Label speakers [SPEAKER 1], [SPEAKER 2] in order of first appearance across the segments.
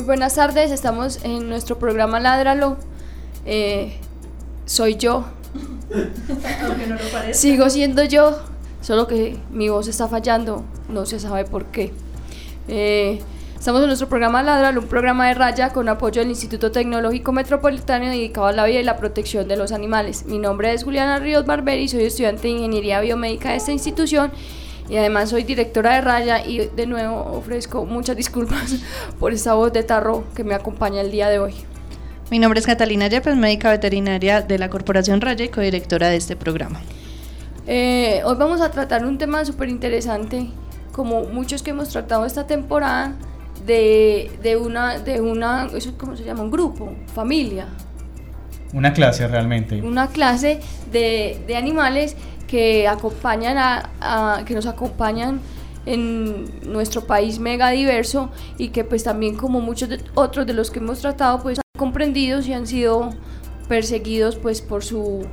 [SPEAKER 1] Muy buenas tardes, estamos en nuestro programa Ládralo. Eh, soy yo.
[SPEAKER 2] Aunque no lo parezca.
[SPEAKER 1] Sigo siendo yo, solo que mi voz está fallando, no se sabe por qué. Eh, estamos en nuestro programa Ládralo, un programa de raya con apoyo del Instituto Tecnológico Metropolitano dedicado a la vida y la protección de los animales. Mi nombre es Juliana Ríos Barberi, soy estudiante de Ingeniería Biomédica de esta institución y además soy directora de Raya y de nuevo ofrezco muchas disculpas por esta voz de tarro que me acompaña el día de hoy.
[SPEAKER 2] Mi nombre es Catalina Yepes, médica veterinaria de la Corporación Raya y codirectora de este programa.
[SPEAKER 1] Eh, hoy vamos a tratar un tema súper interesante, como muchos que hemos tratado esta temporada, de, de una, de una, eso ¿cómo se llama? Un grupo, familia,
[SPEAKER 3] Una clase realmente.
[SPEAKER 1] una clase de, de animales que acompañan a, a- que nos acompañan en nuestro país mega diverso y que pues también como muchos de- otros de los que hemos tratado pues han comprendidos y han sido perseguidos pues por su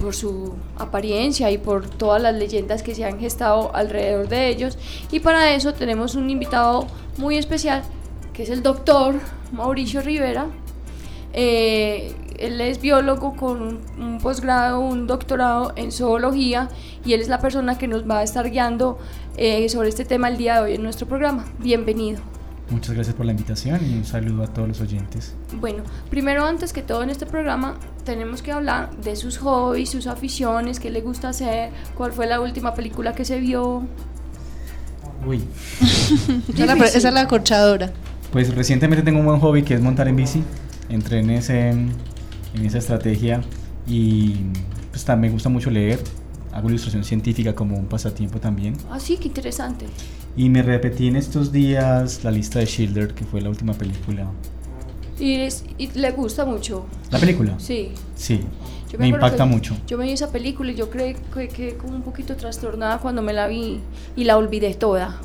[SPEAKER 1] por su apariencia y por todas las leyendas que se han gestado alrededor de ellos y para eso tenemos un invitado muy especial que es el doctor Mauricio Rivera eh, él es biólogo con un, un posgrado, un doctorado en zoología y él es la persona que nos va a estar guiando eh, sobre este tema el día de hoy en nuestro programa. Bienvenido.
[SPEAKER 3] Muchas gracias por la invitación y un saludo a todos los oyentes.
[SPEAKER 1] Bueno, primero antes que todo en este programa tenemos que hablar de sus hobbies, sus aficiones, qué le gusta hacer, cuál fue la última película que se vio.
[SPEAKER 3] Uy,
[SPEAKER 2] Esa es la, esa es la acorchadora.
[SPEAKER 3] pues recientemente tengo un buen hobby que es montar en bici. Entré en, ese, en esa estrategia y pues también me gusta mucho leer. Hago ilustración científica como un pasatiempo también.
[SPEAKER 1] Ah, sí, qué interesante.
[SPEAKER 3] Y me repetí en estos días la lista de Schindler, que fue la última película.
[SPEAKER 1] Y, es- y le gusta mucho.
[SPEAKER 3] ¿La película?
[SPEAKER 1] Sí.
[SPEAKER 3] Sí,
[SPEAKER 1] Yo
[SPEAKER 3] me,
[SPEAKER 1] acuerdo
[SPEAKER 3] impacta mucho.
[SPEAKER 1] Yo me vi esa película y yo creo que quedé como un poquito trastornada cuando me la vi y la olvidé toda.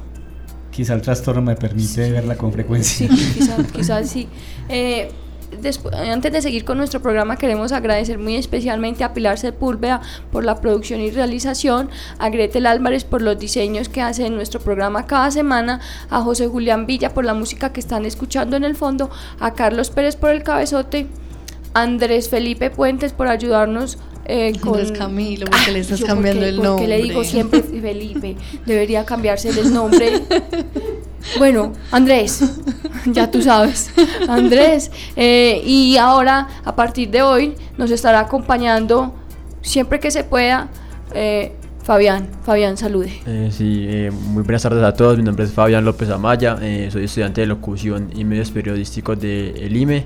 [SPEAKER 3] Quizá el trastorno me permite verla con frecuencia.
[SPEAKER 1] Sí, quizás, quizás sí. Eh, despu- antes de seguir con nuestro programa, queremos agradecer muy especialmente a Pilar Sepúlveda por la producción y realización, a Gretel Álvarez por los diseños que hace en nuestro programa cada semana, a José Julián Villa por la música que están escuchando en el fondo, a Carlos Pérez por el cabezote, a Andrés Felipe Puentes por ayudarnos. Eh, con...
[SPEAKER 2] Andrés Camilo, ¿por qué le estás cambiando
[SPEAKER 1] porque-
[SPEAKER 2] el
[SPEAKER 1] porque le digo
[SPEAKER 2] nombre?
[SPEAKER 1] siempre Felipe, debería cambiarse el nombre. Bueno, Andrés, ya tú sabes, Andrés. eh, y ahora, a partir de hoy, nos estará acompañando, siempre que se pueda, eh, Fabián. Fabián, salude.
[SPEAKER 4] Eh, sí, eh, muy buenas tardes a todos. Mi nombre es Fabián López Amaya. eh, soy estudiante de locución y medios periodísticos del IME.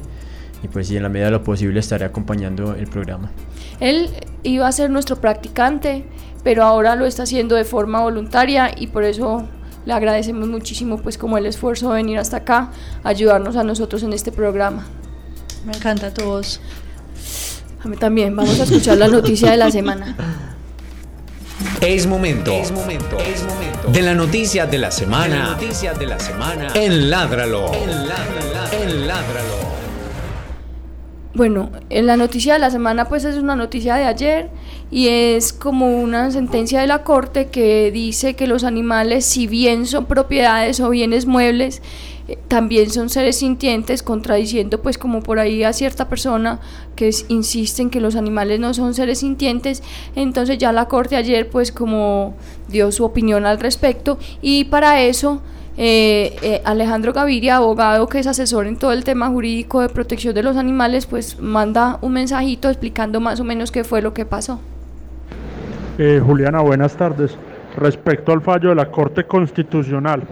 [SPEAKER 4] Y pues sí, en la medida de lo posible estaré acompañando el programa.
[SPEAKER 1] Él iba a ser nuestro practicante, pero ahora lo está haciendo de forma voluntaria y por eso le agradecemos muchísimo pues como el esfuerzo de venir hasta acá, ayudarnos a nosotros en este programa.
[SPEAKER 2] Me encanta tu voz.
[SPEAKER 1] A mí también, vamos a escuchar la noticia de la semana.
[SPEAKER 5] Es momento. Es momento. Es momento. De la noticia de la semana. noticias de la semana. En Ládralo. En Ládralo. En Ládralo.
[SPEAKER 1] Bueno, en la noticia de la semana pues es una noticia de ayer y es como una sentencia de la corte que dice que los animales si bien son propiedades o bienes muebles eh, también son seres sintientes contradiciendo pues como por ahí a cierta persona que insiste en que los animales no son seres sintientes. Entonces ya la corte ayer pues como dio su opinión al respecto y para eso eh, eh, Alejandro Gaviria, abogado que es asesor en todo el tema jurídico de protección de los animales, pues manda un mensajito explicando más o menos qué fue lo que pasó.
[SPEAKER 6] Eh, Juliana, buenas tardes. Respecto al fallo de la Corte Constitucional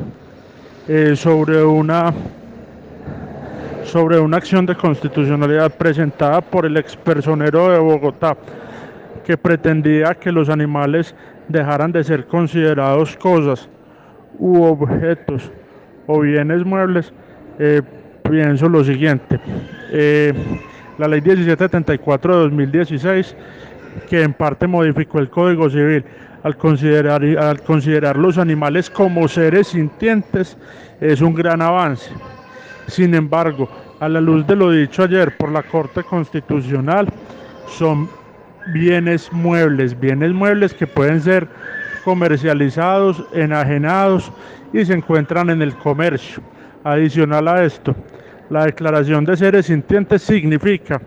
[SPEAKER 6] eh, sobre una sobre una acción de constitucionalidad presentada por el expersonero de Bogotá que pretendía que los animales dejaran de ser considerados cosas u objetos o bienes muebles, eh, pienso lo siguiente. Eh, la ley 1774 de 2016, que en parte modificó el Código Civil al considerar, al considerar los animales como seres sintientes, es un gran avance. Sin embargo, a la luz de lo dicho ayer por la Corte Constitucional, son bienes muebles, bienes muebles que pueden ser comercializados, enajenados y se encuentran en el comercio. Adicional a esto, la declaración de seres sintientes significa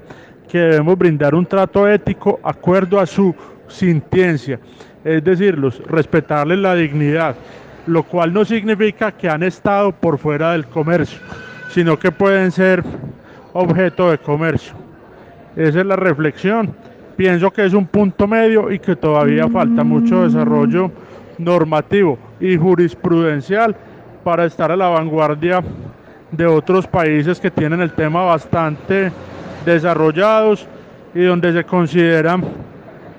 [SPEAKER 6] que debemos brindar un trato ético acuerdo a su sintiencia, es decir, respetarles la dignidad, lo cual no significa que han estado por fuera del comercio, sino que pueden ser objeto de comercio. Esa es la reflexión. Pienso que es un punto medio y que todavía falta mucho desarrollo normativo y jurisprudencial para estar a la vanguardia de otros países que tienen el tema bastante desarrollados y donde se consideran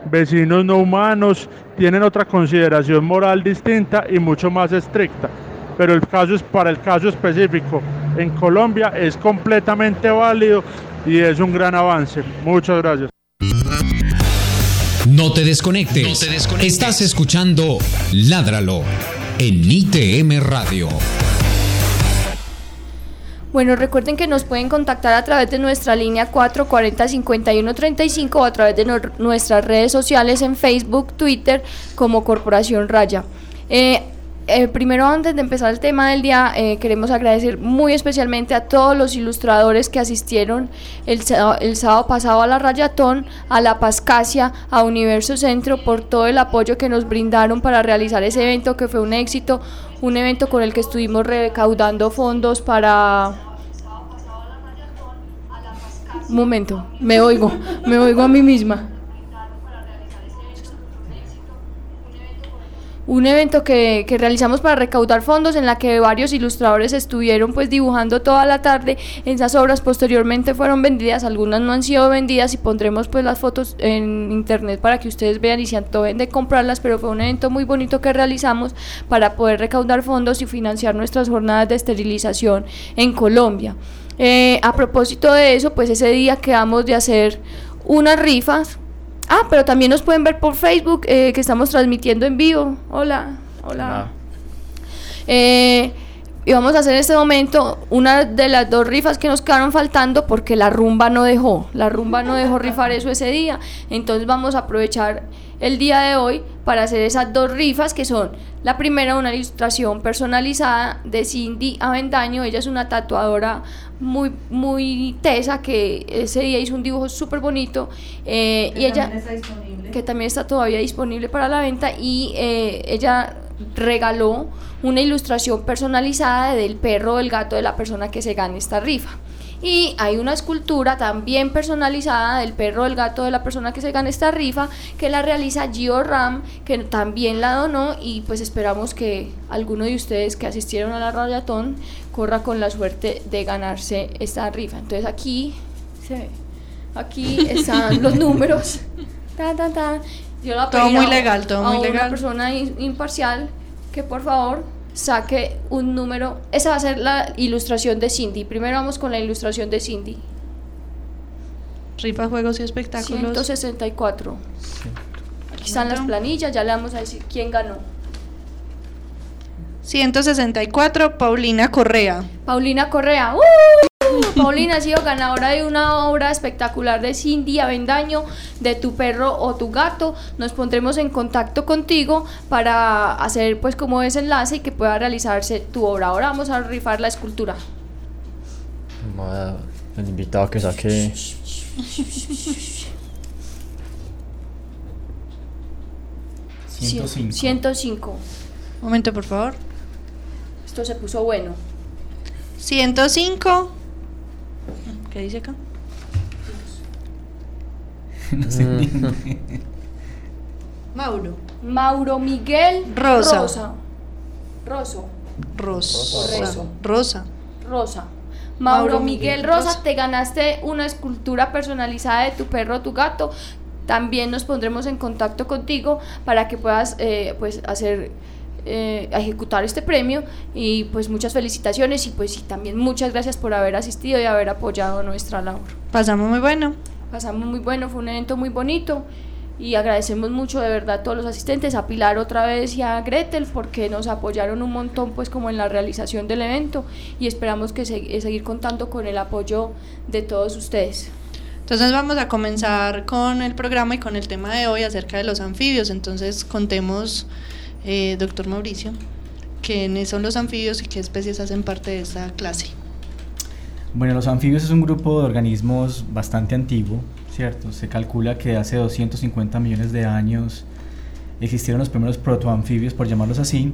[SPEAKER 6] vecinos no humanos, tienen otra consideración moral distinta y mucho más estricta. Pero el caso es para el caso específico en Colombia es completamente válido y es un gran avance. Muchas gracias.
[SPEAKER 5] No te desconectes. No te desconectes. Estás escuchando Ládralo en ITM Radio.
[SPEAKER 1] Bueno, recuerden que nos pueden contactar a través de nuestra línea 440-5135 o a través de nuestras redes sociales en Facebook, Twitter como Corporación Raya. Eh, eh, primero, antes de empezar el tema del día, eh, queremos agradecer muy especialmente a todos los ilustradores que asistieron el, el, sábado pasado a la Rayatón, a la Pascasia, a Universo Centro, por todo el apoyo que nos brindaron para realizar ese evento que fue un éxito, un evento con el que estuvimos recaudando fondos para... Momento, me oigo, me oigo a mí misma. Un evento que, que, realizamos para recaudar fondos en la que varios ilustradores estuvieron pues dibujando toda la tarde. Esas obras posteriormente fueron vendidas algunas no han sido vendidas y pondremos pues las fotos en internet para que ustedes vean y se antojen de comprarlas pero fue un evento muy bonito que realizamos para poder recaudar fondos y financiar nuestras jornadas de esterilización en Colombia. Eh, a propósito de eso pues ese día quedamos de hacer unas rifas Ah, pero también nos pueden ver por Facebook, eh, que estamos transmitiendo en vivo. Hola, hola. Eh, y vamos a hacer en este momento una de las dos rifas que nos quedaron faltando porque la rumba no dejó. La rumba no dejó rifar eso ese día. Entonces vamos a aprovechar el día de hoy para hacer esas dos rifas que son la primera una ilustración personalizada de Cindy Avendaño. Ella es una tatuadora muy, muy tesa que ese día hizo un dibujo súper bonito eh, y ella que también está todavía disponible para la venta y eh, ella regaló una ilustración personalizada del perro o el gato de la persona que se gane esta rifa. Y hay una escultura también personalizada del perro o el gato de la persona que se gane esta rifa, que la realiza Gio Ram, que también la donó y pues esperamos que alguno de ustedes que asistieron a la radiatón corra con la suerte de ganarse esta rifa. Entonces aquí se aquí están los números.
[SPEAKER 2] Yo la todo muy legal, todo muy legal.
[SPEAKER 1] Una persona imparcial que por favor saque un número. Esa va a ser la ilustración de Cindy. Primero vamos con la ilustración de Cindy.
[SPEAKER 2] Rifa, juegos y espectáculos.
[SPEAKER 1] 164. Aquí están las planillas, ya le vamos a decir quién ganó.
[SPEAKER 2] 164, Paulina Correa.
[SPEAKER 1] Paulina Correa. ¡Uh! Paulina ha sido ganadora de una obra espectacular de Cindy Avendaño, de tu perro o tu gato. Nos pondremos en contacto contigo para hacer pues como ese enlace y que pueda realizarse tu obra. Ahora vamos a rifar la escultura.
[SPEAKER 4] el invitado que saque...
[SPEAKER 1] 105. 105.
[SPEAKER 2] Momento, por favor.
[SPEAKER 1] Esto se puso bueno.
[SPEAKER 2] 105. ¿Qué dice acá?
[SPEAKER 3] no se
[SPEAKER 2] Mauro.
[SPEAKER 1] Mauro Miguel
[SPEAKER 2] Rosa.
[SPEAKER 1] Rosa. Roso.
[SPEAKER 2] Rosa. Rosa.
[SPEAKER 1] Rosa. Mauro, Miguel, Rosa, te ganaste una escultura personalizada de tu perro o tu gato. También nos pondremos en contacto contigo para que puedas eh, pues hacer eh, a ejecutar este premio y pues muchas felicitaciones y pues y también muchas gracias por haber asistido y haber apoyado nuestra labor.
[SPEAKER 2] Pasamos muy bueno.
[SPEAKER 1] Pasamos muy bueno, fue un evento muy bonito y agradecemos mucho de verdad a todos los asistentes, a Pilar otra vez y a Gretel porque nos apoyaron un montón pues como en la realización del evento y esperamos que se- seguir contando con el apoyo de todos ustedes.
[SPEAKER 2] Entonces vamos a comenzar con el programa y con el tema de hoy acerca de los anfibios. Entonces contemos, eh, doctor Mauricio, quiénes son los anfibios y qué especies hacen parte de esta clase.
[SPEAKER 3] Bueno, los anfibios es un grupo de organismos bastante antiguo, ¿cierto? Se calcula que hace 250 millones de años existieron los primeros protoanfibios, por llamarlos así,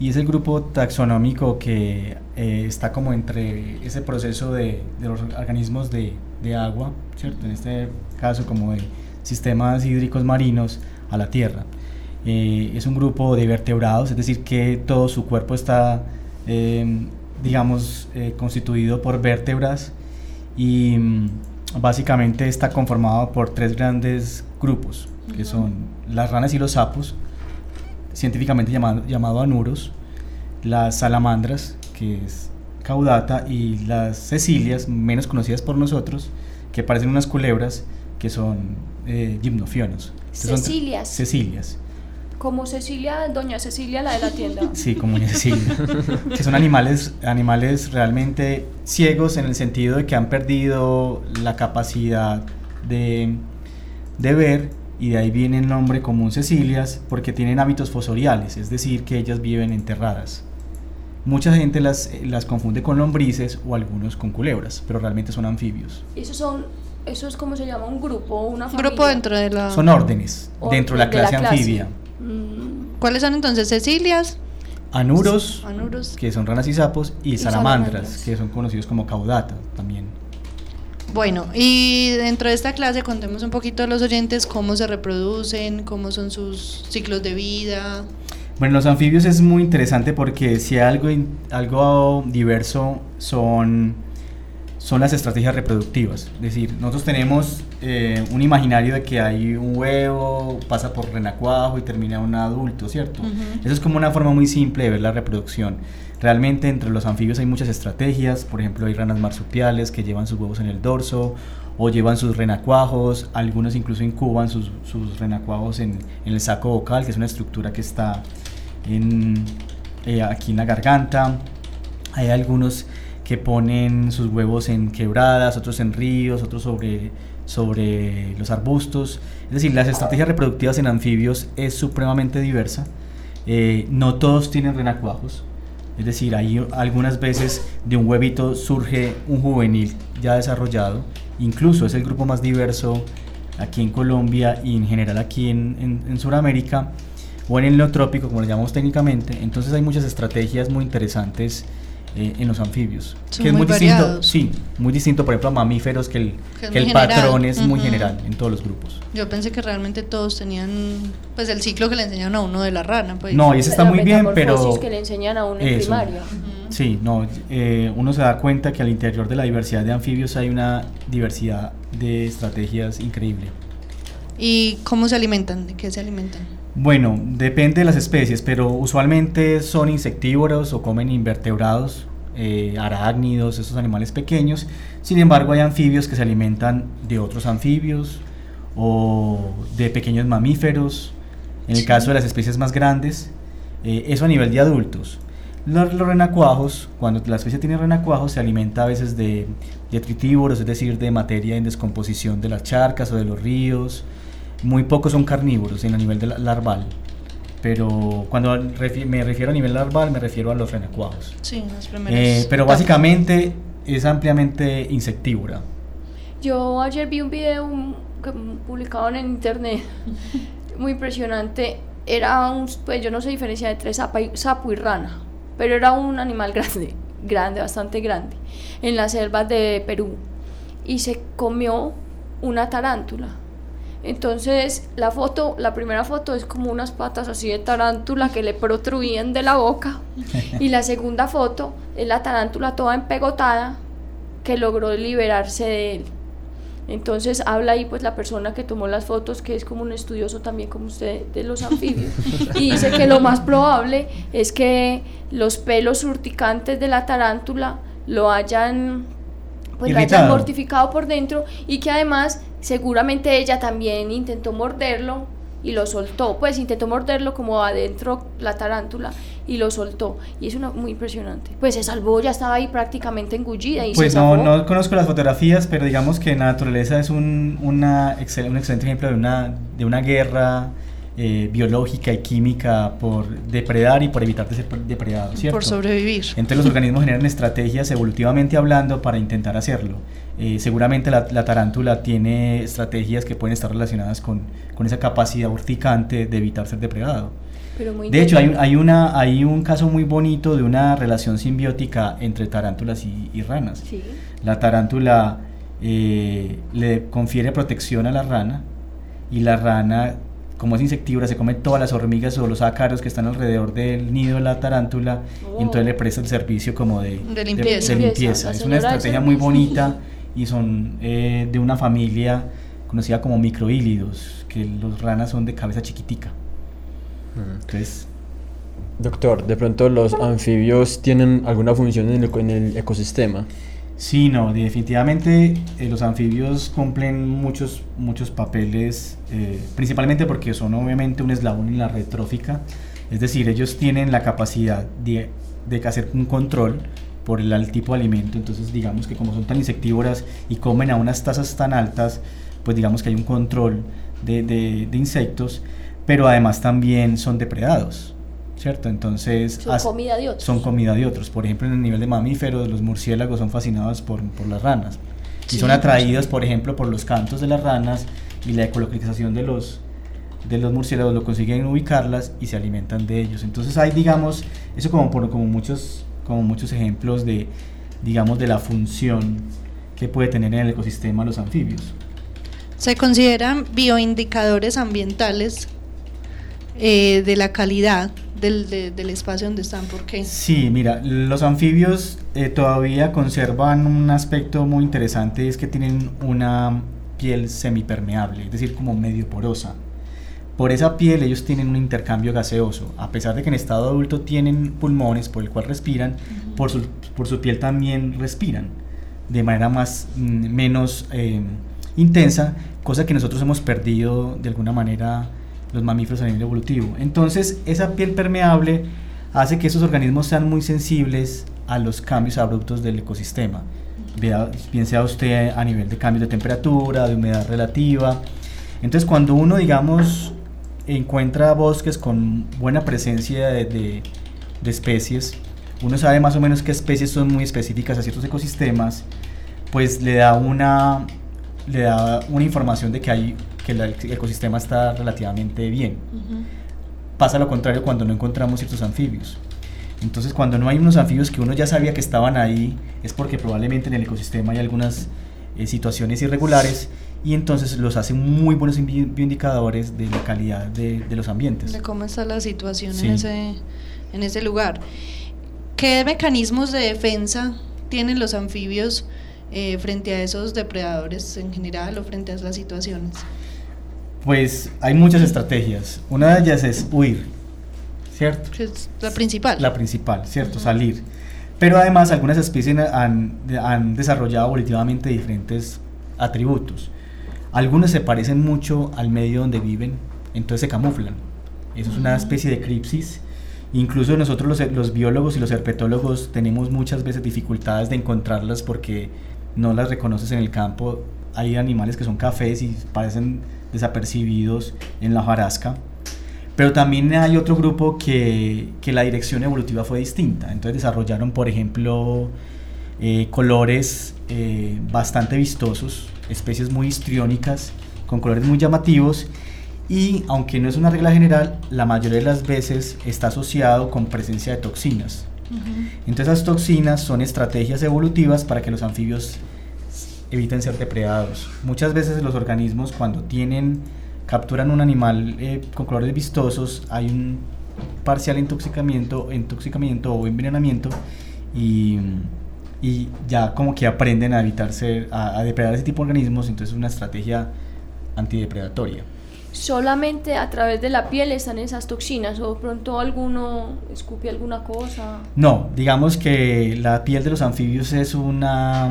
[SPEAKER 3] y es el grupo taxonómico que eh, está como entre ese proceso de, de los organismos de, de agua, ¿cierto? En este caso como de sistemas hídricos marinos a la tierra. Eh, es un grupo de vertebrados, es decir, que todo su cuerpo está, eh, digamos, eh, constituido por vértebras y mm, básicamente está conformado por tres grandes grupos, que son las ranas y los sapos, científicamente llamado, llamado anuros, las salamandras, que es caudata, y las cecilias, menos conocidas por nosotros, que parecen unas culebras, que son eh, gimnofionos. Estas son-
[SPEAKER 1] Cecilias. Como Cecilia, doña Cecilia, la de la tienda.
[SPEAKER 3] Sí, como doña Cecilia. que son animales, animales realmente ciegos en el sentido de que han perdido la capacidad de, de ver y de ahí viene el nombre común Cecilias porque tienen hábitos fosoriales, es decir, que ellas viven enterradas. Mucha gente las, eh, las confunde con lombrices o algunos con culebras, pero realmente son anfibios.
[SPEAKER 1] Esos son, eso es como se llama un grupo, una
[SPEAKER 2] Un
[SPEAKER 1] familia.
[SPEAKER 2] grupo dentro de la...
[SPEAKER 3] Son órdenes dentro de la clase anfibia.
[SPEAKER 1] Mm,
[SPEAKER 2] ¿Cuáles son entonces Cecilias?
[SPEAKER 3] Anuros,
[SPEAKER 2] Anuros.
[SPEAKER 3] que son ranas y sapos, y, salamandras,
[SPEAKER 1] salamandras.
[SPEAKER 3] que son conocidos como caudata también.
[SPEAKER 2] Bueno, y dentro de esta clase contemos un poquito a los oyentes cómo se reproducen, cómo son sus ciclos de vida.
[SPEAKER 3] Bueno, los anfibios es muy interesante porque si hay algo, algo diverso son, son las estrategias reproductivas. Es decir, nosotros tenemos eh, un imaginario de que hay un huevo, pasa por renacuajo y termina un adulto, ¿cierto? Eso es como una forma muy simple de ver la reproducción. Realmente entre los anfibios hay muchas estrategias, por ejemplo hay ranas marsupiales que llevan sus huevos en el dorso o llevan sus renacuajos, algunos incluso incuban sus, sus renacuajos en, en el saco vocal, que es una estructura que está en, eh, aquí en la garganta. Hay algunos que ponen sus huevos en quebradas, otros en ríos, otros sobre, sobre los arbustos. Es decir, las estrategias reproductivas en anfibios es supremamente diversa. Eh, no todos tienen renacuajos. Es decir, hay algunas veces de un huevito surge un juvenil ya desarrollado. Incluso es el grupo más diverso aquí en Colombia y en general aquí en, en, en Sudamérica o en el neotrópico, como lo llamamos técnicamente. Entonces hay muchas estrategias muy interesantes eh, en los anfibios.
[SPEAKER 2] Son
[SPEAKER 3] que es
[SPEAKER 2] muy
[SPEAKER 3] muy distinto,
[SPEAKER 2] variados.
[SPEAKER 3] sí, muy distinto, por ejemplo, a mamíferos, que el,
[SPEAKER 2] Que
[SPEAKER 3] que
[SPEAKER 2] muy
[SPEAKER 3] el patrón
[SPEAKER 2] general.
[SPEAKER 3] es muy
[SPEAKER 2] Ujú.
[SPEAKER 3] general en todos los grupos.
[SPEAKER 2] Yo pensé que realmente todos tenían pues el ciclo que le enseñaron a uno de la rana. Pues.
[SPEAKER 3] No, y ese está
[SPEAKER 1] la
[SPEAKER 3] muy bien, pero...
[SPEAKER 1] que le enseñan a uno en
[SPEAKER 3] Eso.
[SPEAKER 1] primaria.
[SPEAKER 3] Sí, no, eh, uno se da cuenta que al interior de la diversidad de anfibios hay una diversidad de estrategias increíble.
[SPEAKER 2] ¿Y cómo se alimentan? ¿De qué se alimentan?
[SPEAKER 3] Bueno, depende de las especies, pero usualmente son insectívoros o comen invertebrados, eh, arácnidos, esos animales pequeños. Sin embargo, hay anfibios que se alimentan de otros anfibios o de pequeños mamíferos. En el caso de las especies más grandes, eh, eso a nivel de adultos. Los, los renacuajos, cuando la especie tiene renacuajos, se alimenta a veces de detritívoros, es decir, de materia en descomposición de las charcas o de los ríos. Muy pocos son carnívoros en a nivel de la- larval. Pero cuando refi- me refiero a nivel larval, me refiero a los renacuajos.
[SPEAKER 2] Sí, las primeras.
[SPEAKER 3] Eh, pero básicamente es ampliamente insectívora.
[SPEAKER 1] Yo ayer vi un video que publicaban en internet, muy impresionante. Era un, pues yo no sé diferencia entre y- sapo y rana, pero era un animal grande, grande, bastante grande, en las selvas de Perú. Y se comió una tarántula. Entonces la foto, la primera foto es como unas patas así de tarántula que le protruían de la boca. Y la segunda foto es la tarántula toda empegotada que logró liberarse de él. Entonces habla ahí pues la persona que tomó las fotos, que es como un estudioso también como usted de los anfibios, y dice que lo más probable es que los pelos urticantes de la tarántula lo hayan pues la hayan mortificado por dentro y que además seguramente ella también intentó morderlo y lo soltó, pues intentó morderlo como adentro la tarántula y lo soltó y es una muy impresionante. Pues se salvó, ya estaba ahí prácticamente engullida y
[SPEAKER 3] Pues
[SPEAKER 1] se
[SPEAKER 3] no, no conozco las fotografías, pero digamos que la naturaleza es un, una excel- un excelente ejemplo de una, de una guerra eh, biológica y química por depredar y por evitar de ser depredado, ¿cierto?
[SPEAKER 2] Por sobrevivir.
[SPEAKER 3] Entonces los organismos generan estrategias evolutivamente hablando para intentar hacerlo. Eh, seguramente la, la tarántula tiene estrategias que pueden estar relacionadas con, con esa capacidad urticante de evitar ser depredado.
[SPEAKER 1] Pero muy
[SPEAKER 3] De hecho, hay, hay, una, hay un caso muy bonito de una relación simbiótica entre tarántulas y, y ranas.
[SPEAKER 1] Sí.
[SPEAKER 3] La tarántula eh, le confiere protección a la rana y la rana, como es insectívora, se come todas las hormigas o los ácaros que están alrededor del nido de la tarántula
[SPEAKER 1] Oh.
[SPEAKER 3] y entonces le presta el servicio como de,
[SPEAKER 2] De limpieza.
[SPEAKER 3] de
[SPEAKER 1] La
[SPEAKER 3] limpieza. Es una estrategia muy bonita y son eh, de una familia conocida como microhílidos, que los ranas son de cabeza chiquitica. Entonces,
[SPEAKER 4] Doctor, de pronto los anfibios tienen alguna función en el, en el ecosistema.
[SPEAKER 3] Sí, no, definitivamente eh, los anfibios cumplen muchos, muchos papeles, eh, principalmente porque son obviamente un eslabón en la red trófica, es decir, ellos tienen la capacidad de, de hacer un control por el tipo de alimento, entonces digamos que como son tan insectívoras y comen a unas tasas tan altas, pues digamos que hay un control de, de- de insectos, pero además también son depredados, ¿cierto? Entonces...
[SPEAKER 1] Son
[SPEAKER 3] as-
[SPEAKER 1] comida de otros.
[SPEAKER 3] son comida de otros. Por ejemplo, en el nivel de mamíferos, los murciélagos son fascinados por, por las ranas. Y
[SPEAKER 2] Sí,
[SPEAKER 3] son atraídos, por ejemplo, por los cantos de las ranas y la ecolocalización de los, de los murciélagos, lo consiguen ubicarlas y se alimentan de ellos. Entonces hay, digamos, eso como, por, como, muchos, como muchos ejemplos de, digamos, de la función que puede tener en el ecosistema los anfibios.
[SPEAKER 2] Se consideran bioindicadores ambientales eh, de la calidad del, de- del espacio donde están. ¿Por qué?
[SPEAKER 3] Sí, mira, los anfibios eh, todavía conservan un aspecto muy interesante, es que tienen una piel semipermeable, es decir, como medio porosa. Por esa piel ellos tienen un intercambio gaseoso, a pesar de que en estado adulto tienen pulmones por el cual respiran, por, su, por su piel también respiran de manera más mm, menos eh, intensa, cosa que nosotros hemos perdido de alguna manera los mamíferos a nivel evolutivo. Entonces, esa piel permeable hace que esos organismos sean muy sensibles a los cambios abruptos del ecosistema. Bien sea usted a nivel de cambios de temperatura, de humedad relativa. Entonces, cuando uno, digamos, encuentra bosques con buena presencia de, de- de especies, uno sabe más o menos qué especies son muy específicas a ciertos ecosistemas, pues le da una, le da una información de que, hay, que el ecosistema está relativamente bien. Pasa lo contrario cuando no encontramos ciertos anfibios. Entonces, cuando no hay unos anfibios que uno ya sabía que estaban ahí, es porque probablemente en el ecosistema hay algunas eh, situaciones irregulares y entonces los hace muy buenos bioindicadores de la calidad de, de los ambientes.
[SPEAKER 2] De cómo está la situación
[SPEAKER 3] Sí.
[SPEAKER 2] en, ese, en ese lugar. ¿Qué mecanismos de defensa tienen los anfibios eh, frente a esos depredadores en general o frente a las situaciones?
[SPEAKER 3] Pues hay muchas estrategias. Una de ellas es huir, ¿cierto?
[SPEAKER 2] Es la principal.
[SPEAKER 3] La principal, ¿cierto? Salir. Pero además algunas especies han, han desarrollado evolutivamente diferentes atributos. Algunas se parecen mucho al medio donde viven, entonces se camuflan. Eso es una especie de cripsis. Incluso nosotros los, los biólogos y los herpetólogos tenemos muchas veces dificultades de encontrarlas porque no las reconoces en el campo. Hay animales que son cafés y parecen desapercibidos en la hojarasca. Pero también hay otro grupo que, que la dirección evolutiva fue distinta. Entonces desarrollaron, por ejemplo, eh, colores eh, bastante vistosos, especies muy histriónicas, con colores muy llamativos. Y aunque no es una regla general, la mayoría de las veces está asociado con presencia de toxinas. Entonces esas toxinas son estrategias evolutivas para que los anfibios eviten ser depredados. Muchas veces los organismos cuando tienen capturan un animal eh, con colores vistosos, hay un parcial intoxicamiento, intoxicamiento o envenenamiento y, y ya como que aprenden a evitarse, a, a depredar ese tipo de organismos, entonces es una estrategia antidepredatoria.
[SPEAKER 1] Solamente a través de la piel están esas toxinas o pronto alguno escupe alguna cosa.
[SPEAKER 3] No, digamos que la piel de los anfibios es, una,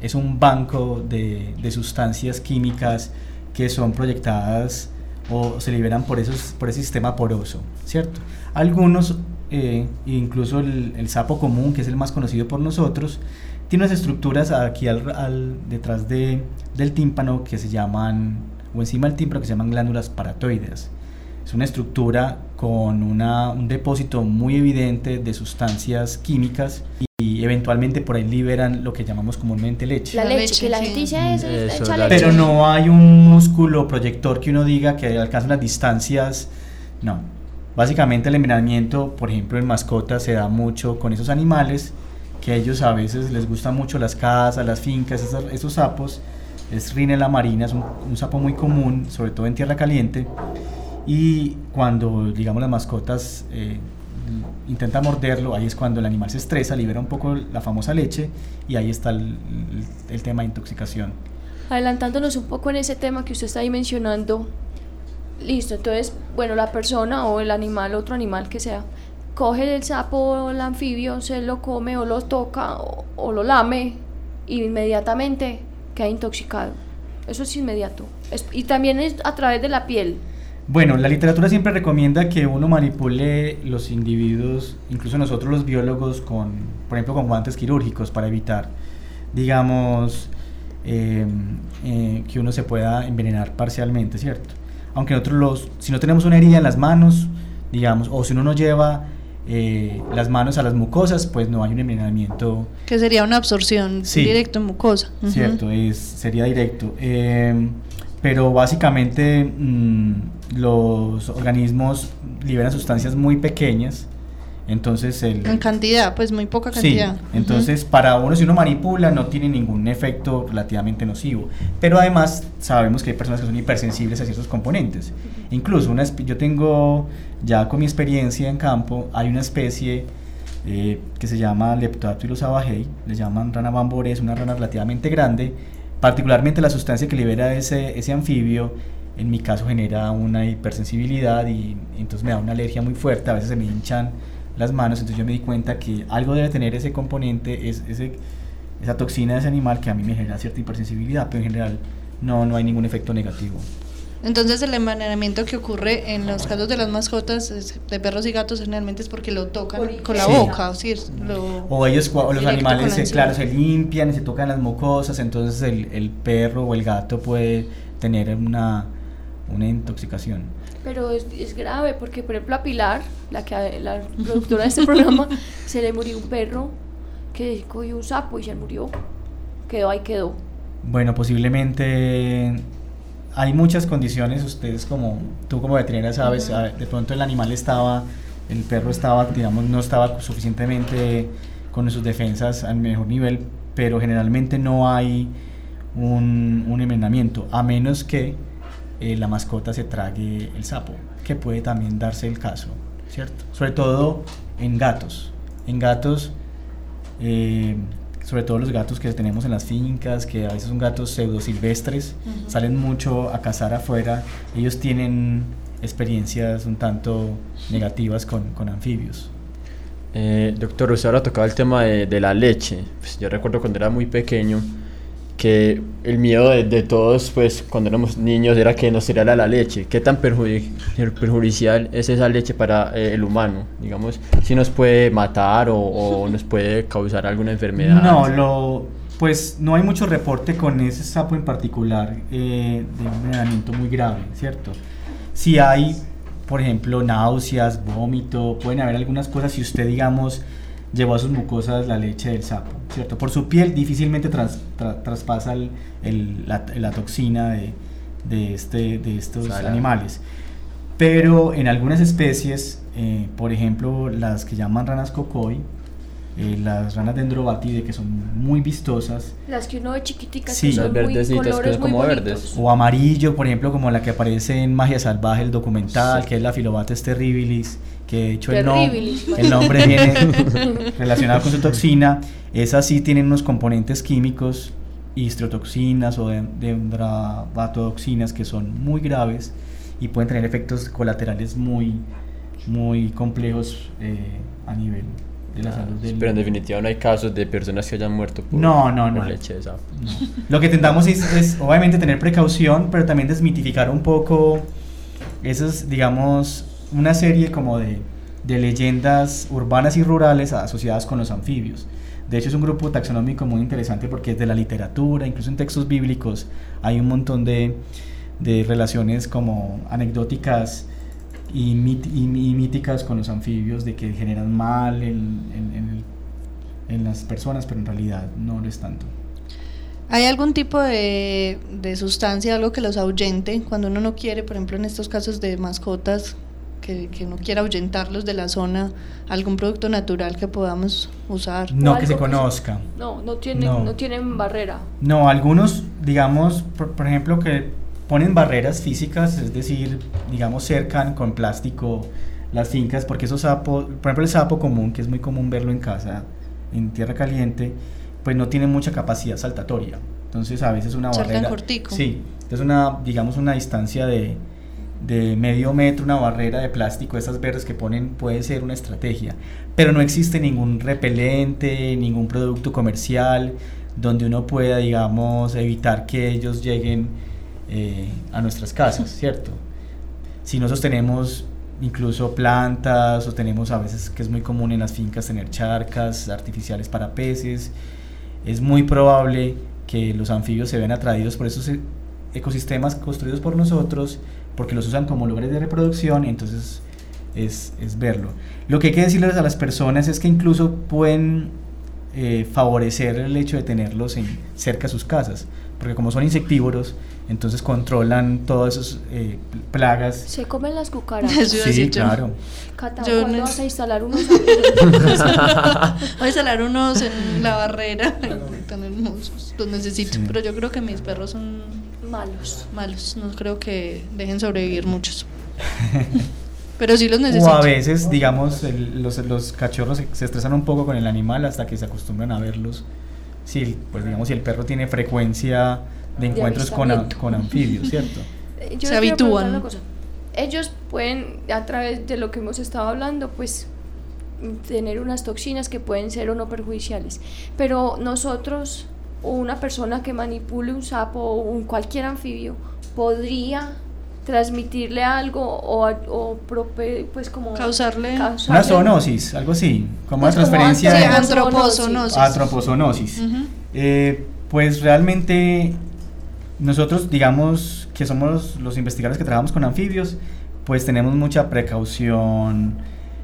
[SPEAKER 3] es un banco de, de sustancias químicas que son proyectadas o se liberan por, esos, por ese sistema poroso, ¿cierto? Algunos, eh, incluso el, el sapo común, que es el más conocido por nosotros, tiene unas estructuras aquí al, al- detrás de, del tímpano que se llaman, o encima del tímpano que se llaman glándulas paratoides. Es una estructura con una, un depósito muy evidente de sustancias químicas y, eventualmente por ahí liberan lo que llamamos comúnmente leche.
[SPEAKER 1] La, leche, que la gente dice eso,
[SPEAKER 4] Eso,
[SPEAKER 1] echa leche.
[SPEAKER 3] Pero no hay un músculo proyector que uno diga que alcanza las distancias. No. Básicamente el envenenamiento, por ejemplo, en mascotas se da mucho con esos animales que a ellos a veces les gustan mucho las casas, las fincas, esos, sapos. Es Rinella marina, es un, sapo muy común, sobre todo en tierra caliente. Y cuando, digamos, las mascotas eh, intentan morderlo, ahí es cuando el animal se estresa, libera un poco la famosa leche y ahí está el, el- el tema de intoxicación.
[SPEAKER 1] Adelantándonos un poco en ese tema que usted está ahí mencionando. Listo, entonces, bueno, la persona o el animal, otro animal que sea, coge el sapo o el anfibio, se lo come o lo toca o, lo lame y inmediatamente queda intoxicado. Eso es inmediato. Y también es a través de la piel.
[SPEAKER 3] Bueno, la literatura siempre recomienda que uno manipule los individuos, incluso nosotros los biólogos, con, por ejemplo, con guantes quirúrgicos para evitar, digamos, eh, eh, que uno se pueda envenenar parcialmente, ¿cierto? Aunque nosotros los, si no tenemos una herida en las manos, digamos, o si uno no lleva eh, las manos a las mucosas, pues no hay un envenenamiento
[SPEAKER 2] Que sería una absorción
[SPEAKER 3] Sí.
[SPEAKER 2] directo en mucosa.
[SPEAKER 3] Cierto, es, sería directo. Eh, pero básicamente mm, los organismos liberan sustancias muy pequeñas, entonces el...
[SPEAKER 2] En cantidad, pues muy poca
[SPEAKER 3] Sí,
[SPEAKER 2] cantidad. Ujú.
[SPEAKER 3] entonces para uno si uno manipula no tiene ningún efecto relativamente nocivo. Pero además sabemos que hay personas que son hipersensibles a ciertos componentes. Incluso una yo tengo ya con mi experiencia en campo, hay una especie eh, que se llama Leptodactylus abahei, le llaman rana bambore, es una rana relativamente grande, particularmente la sustancia que libera ese, ese anfibio, en mi caso genera una hipersensibilidad y entonces me da una alergia muy fuerte, a veces se me hinchan las manos, entonces yo me di cuenta que algo debe tener ese componente, es, ese, esa toxina de ese animal que a mí me genera cierta hipersensibilidad, pero en general no, no hay ningún efecto negativo.
[SPEAKER 2] Entonces el envenenamiento que ocurre en los casos de las mascotas, es- de perros y gatos, generalmente es porque lo tocan
[SPEAKER 1] Por
[SPEAKER 2] con la
[SPEAKER 3] Sí.
[SPEAKER 2] boca, o sea, lo...
[SPEAKER 3] O ellos, o los animales, se,
[SPEAKER 2] encía.
[SPEAKER 3] claro, se limpian, se tocan las mucosas, entonces el, el perro o el gato puede tener una, una intoxicación.
[SPEAKER 1] Pero es, es grave porque, por ejemplo, a Pilar, la, que, la productora de este programa, se le murió un perro que cogió un sapo y se murió. Quedó ahí, quedó.
[SPEAKER 3] Bueno, posiblemente hay muchas condiciones, ustedes como, tú como veterinaria sabes, a- de pronto el animal estaba, el perro estaba, digamos, no estaba suficientemente con sus defensas al mejor nivel, pero generalmente no hay un, un envenenamiento, a menos que eh, la mascota se trague el sapo, que puede también darse el caso, ¿cierto? Sobre todo en gatos. En gatos, eh, sobre todo los gatos que tenemos en las fincas, que a veces son gatos pseudo silvestres, salen mucho a cazar afuera, ellos tienen experiencias un tanto negativas con, con anfibios.
[SPEAKER 4] Eh, doctor, usted ahora tocaba el tema de, de la leche. Pues yo recuerdo cuando era muy pequeño que el miedo de, todos, pues cuando éramos niños, era que nos tirara la leche. ¿Qué tan perjudi- perjudicial es esa leche para eh, el humano? Digamos, si nos puede matar o, o nos puede causar alguna enfermedad.
[SPEAKER 3] No, lo, pues no hay mucho reporte con ese sapo en particular eh, de un envenenamiento muy grave, ¿cierto? Si hay, por ejemplo, náuseas, vómito, pueden haber algunas cosas si usted, digamos, llevó a sus mucosas la leche del sapo, ¿cierto? Por su piel difícilmente tra- traspasa el- el- la, la toxina de, de, este, de estos
[SPEAKER 4] Salada.
[SPEAKER 3] animales. Pero en algunas especies, eh, por ejemplo, las que llaman ranas cocoy, eh, las ranas dendrobatide que son muy vistosas.
[SPEAKER 1] Las que uno ve chiquiticas,
[SPEAKER 3] Sí.
[SPEAKER 1] que son
[SPEAKER 4] Las
[SPEAKER 1] muy
[SPEAKER 4] verdecitas, que son como
[SPEAKER 1] bonitos.
[SPEAKER 4] verdes.
[SPEAKER 3] O amarillo, por ejemplo, como la que aparece en Magia Salvaje, el documental, que es la Filobates terribilis, que de hecho el, no-
[SPEAKER 1] Terribilis,
[SPEAKER 3] el nombre viene relacionado con su toxina. Esas sí tienen unos componentes químicos, histrotoxinas o de- dendravatotoxinas, que son muy graves y pueden tener efectos colaterales muy, muy complejos eh, a nivel de la salud del
[SPEAKER 4] Pero en definitiva no hay casos de personas que hayan muerto por,
[SPEAKER 3] No, no,
[SPEAKER 4] por
[SPEAKER 3] no.
[SPEAKER 4] leche de sapo.
[SPEAKER 3] No. Lo que intentamos es, es, obviamente tener precaución, pero también desmitificar un poco esas, digamos, una serie como de, de leyendas urbanas y rurales asociadas con los anfibios. De hecho es un grupo taxonómico muy interesante porque es de la literatura, incluso en textos bíblicos hay un montón de, de relaciones como anecdóticas y, mit- y- y míticas con los anfibios de que generan mal en, en- en el- en las personas, pero en realidad no lo es tanto.
[SPEAKER 2] ¿Hay algún tipo de, de sustancia, algo que los ahuyente cuando uno no quiere, por ejemplo en estos casos de mascotas, que, que uno quiera ahuyentarlos de la zona, algún producto natural que podamos usar?
[SPEAKER 3] No
[SPEAKER 1] algo
[SPEAKER 3] que se
[SPEAKER 1] que se-
[SPEAKER 3] conozca.
[SPEAKER 1] No, no tienen,
[SPEAKER 3] No.
[SPEAKER 1] no. tienen barrera.
[SPEAKER 3] No, algunos, digamos, por, por ejemplo, que ponen barreras físicas, es decir, digamos, cercan con plástico las fincas, porque esos sapos, por ejemplo, el sapo común, que es muy común verlo en casa, en tierra caliente, pues no tiene mucha capacidad saltatoria. Entonces, a veces una
[SPEAKER 2] Saltan
[SPEAKER 3] barrera.
[SPEAKER 2] cortico.
[SPEAKER 3] Sí, entonces, una, digamos, una distancia de, de medio metro, una barrera de plástico, esas verdes que ponen, puede ser una estrategia. Pero no existe ningún repelente, ningún producto comercial donde uno pueda, digamos, evitar que ellos lleguen eh, a nuestras casas, ¿cierto? Si nosotros tenemos incluso plantas o tenemos a veces que es muy común en las fincas tener charcas artificiales para peces, es muy probable que los anfibios se vean atraídos por esos e- ecosistemas construidos por nosotros porque los usan como lugares de reproducción y entonces es, es verlo. Lo que hay que decirles a las personas es que incluso pueden eh, favorecer el hecho de tenerlos en, cerca a sus casas, porque como son insectívoros, entonces controlan todas esas eh, pl- plagas.
[SPEAKER 1] Se comen las cucarachas.
[SPEAKER 3] Sí,
[SPEAKER 2] yo.
[SPEAKER 3] claro.
[SPEAKER 1] Cata,
[SPEAKER 2] Yo
[SPEAKER 1] ¿cuándo
[SPEAKER 2] no-
[SPEAKER 1] vas a instalar unos
[SPEAKER 2] Voy a instalar unos en la barrera, tan hermosos, los necesito,
[SPEAKER 3] Sí.
[SPEAKER 2] pero yo creo que mis perros son
[SPEAKER 1] malos?
[SPEAKER 2] malos, no creo que dejen sobrevivir muchos. Pero sí los necesito.
[SPEAKER 3] O a veces, digamos, el- los, los cachorros se, se estresan un poco con el animal hasta que se acostumbran a verlos. Sí, pues digamos, si el perro tiene frecuencia de
[SPEAKER 1] De
[SPEAKER 3] encuentros con, a- con anfibios, ¿cierto?
[SPEAKER 1] Eh,
[SPEAKER 2] Se
[SPEAKER 1] les quiero
[SPEAKER 2] habitúan.
[SPEAKER 1] una cosa. Ellos pueden, a través de lo que hemos estado hablando, pues tener unas toxinas que pueden ser o no perjudiciales. Pero nosotros, o una persona que manipule un sapo o un cualquier anfibio, podría transmitirle algo o, o prope- pues como
[SPEAKER 2] Causarle-
[SPEAKER 3] Una zoonosis, algo así, como
[SPEAKER 1] Pues
[SPEAKER 3] una
[SPEAKER 1] como
[SPEAKER 3] transferencia
[SPEAKER 2] Sí,
[SPEAKER 3] de.
[SPEAKER 2] Ujú.
[SPEAKER 3] Eh, pues realmente nosotros, digamos que somos los investigadores que trabajamos con anfibios, pues tenemos mucha precaución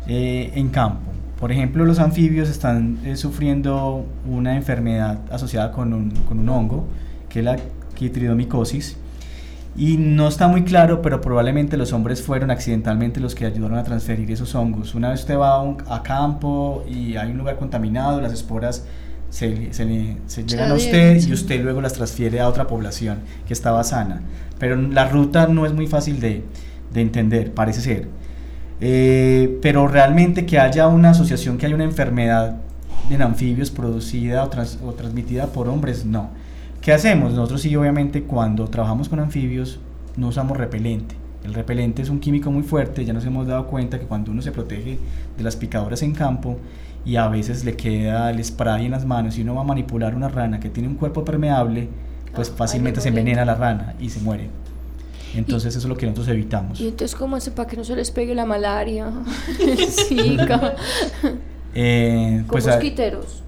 [SPEAKER 3] eh, en campo. Por ejemplo, los anfibios están eh, sufriendo una enfermedad asociada con un, con un hongo, que es la quitridomicosis. Y no está muy claro, pero probablemente los hombres fueron accidentalmente los que ayudaron a transferir esos hongos. Una vez usted va a, un- a campo y hay un lugar contaminado, las esporas se, se, le- se llegan a usted y usted luego las transfiere a otra población que estaba sana. Pero la ruta no es muy fácil de, de entender, parece ser. Eh, pero realmente que haya una asociación, que haya una enfermedad en anfibios producida o, trans- o transmitida por hombres, no. ¿Qué hacemos? Nosotros sí, obviamente, cuando trabajamos con anfibios, no usamos repelente. El repelente es un químico muy fuerte, ya nos hemos dado cuenta que cuando uno se protege de las picadoras en campo y a veces le queda el spray en las manos y uno va a manipular una rana que tiene un cuerpo permeable, pues
[SPEAKER 1] Ah,
[SPEAKER 3] fácilmente se envenena la rana y se muere. Entonces eso es lo que nosotros evitamos.
[SPEAKER 1] Y entonces, ¿cómo hace para que no se les pegue la malaria? Zika.
[SPEAKER 3] Eh,
[SPEAKER 1] Con
[SPEAKER 3] pues
[SPEAKER 1] mosquiteros.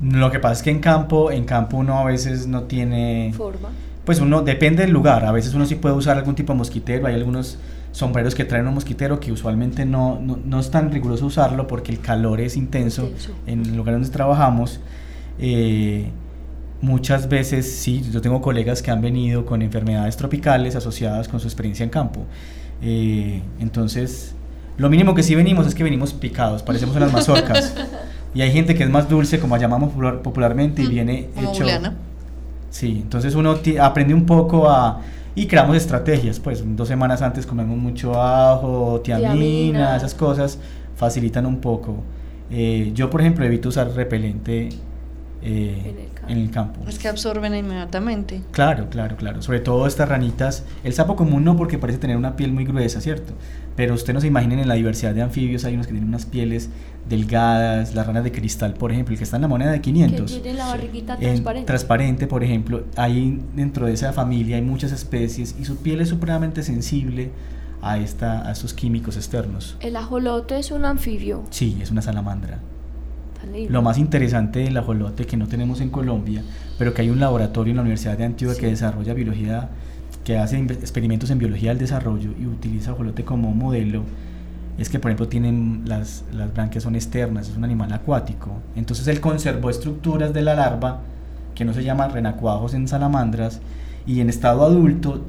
[SPEAKER 3] Lo que pasa es que en campo, en campo uno a veces no tiene...
[SPEAKER 1] Forma.
[SPEAKER 3] Pues uno, depende del lugar, a veces uno sí puede usar algún tipo de mosquitero, hay algunos sombreros que traen un mosquitero que usualmente no, no, no es tan riguroso usarlo porque el calor es intenso,
[SPEAKER 1] Intenso.
[SPEAKER 3] en el lugar donde trabajamos. Eh, muchas veces sí, yo tengo colegas que han venido con enfermedades tropicales asociadas con su experiencia en campo. Eh, entonces, lo mínimo que sí venimos es que venimos picados, parecemos unas mazorcas. Y hay gente que es más dulce, como llamamos popular- popularmente, y
[SPEAKER 2] Mm,
[SPEAKER 3] viene
[SPEAKER 2] como
[SPEAKER 3] hecho...
[SPEAKER 2] Juliana.
[SPEAKER 3] Sí, entonces uno aprende un poco a... Y creamos estrategias, pues dos semanas antes comemos mucho ajo, tiamina,
[SPEAKER 1] Tiamina.
[SPEAKER 3] esas cosas facilitan un poco. Eh, yo, por ejemplo, evito usar repelente eh,
[SPEAKER 1] En el campo.
[SPEAKER 3] en el campo.
[SPEAKER 2] Es que absorben inmediatamente.
[SPEAKER 3] Claro, claro, claro. Sobre todo estas ranitas. El sapo común no porque parece tener una piel muy gruesa, ¿cierto? Pero usted no se imaginen en la diversidad de anfibios, hay unos que tienen unas pieles delgadas, las ranas de cristal, por ejemplo, el que está en la moneda de
[SPEAKER 1] Que
[SPEAKER 3] 500.
[SPEAKER 1] tiene la barriguita
[SPEAKER 3] En-
[SPEAKER 1] transparente.
[SPEAKER 3] transparente, por ejemplo, hay dentro de esa familia hay muchas especies y su piel es supremamente sensible a, esta, a estos químicos externos.
[SPEAKER 1] El ajolote es un anfibio.
[SPEAKER 3] Sí, es una salamandra. Lo más interesante del ajolote que no tenemos en Colombia, pero que hay un laboratorio en la Universidad de Antioquia
[SPEAKER 1] Sí.
[SPEAKER 3] que desarrolla biología, que hace experimentos en biología del desarrollo y utiliza ajolote como modelo, es que por ejemplo tienen las, las branquias son externas, es un animal acuático. Entonces él conservó estructuras de la larva que no se llaman renacuajos en salamandras y en estado adulto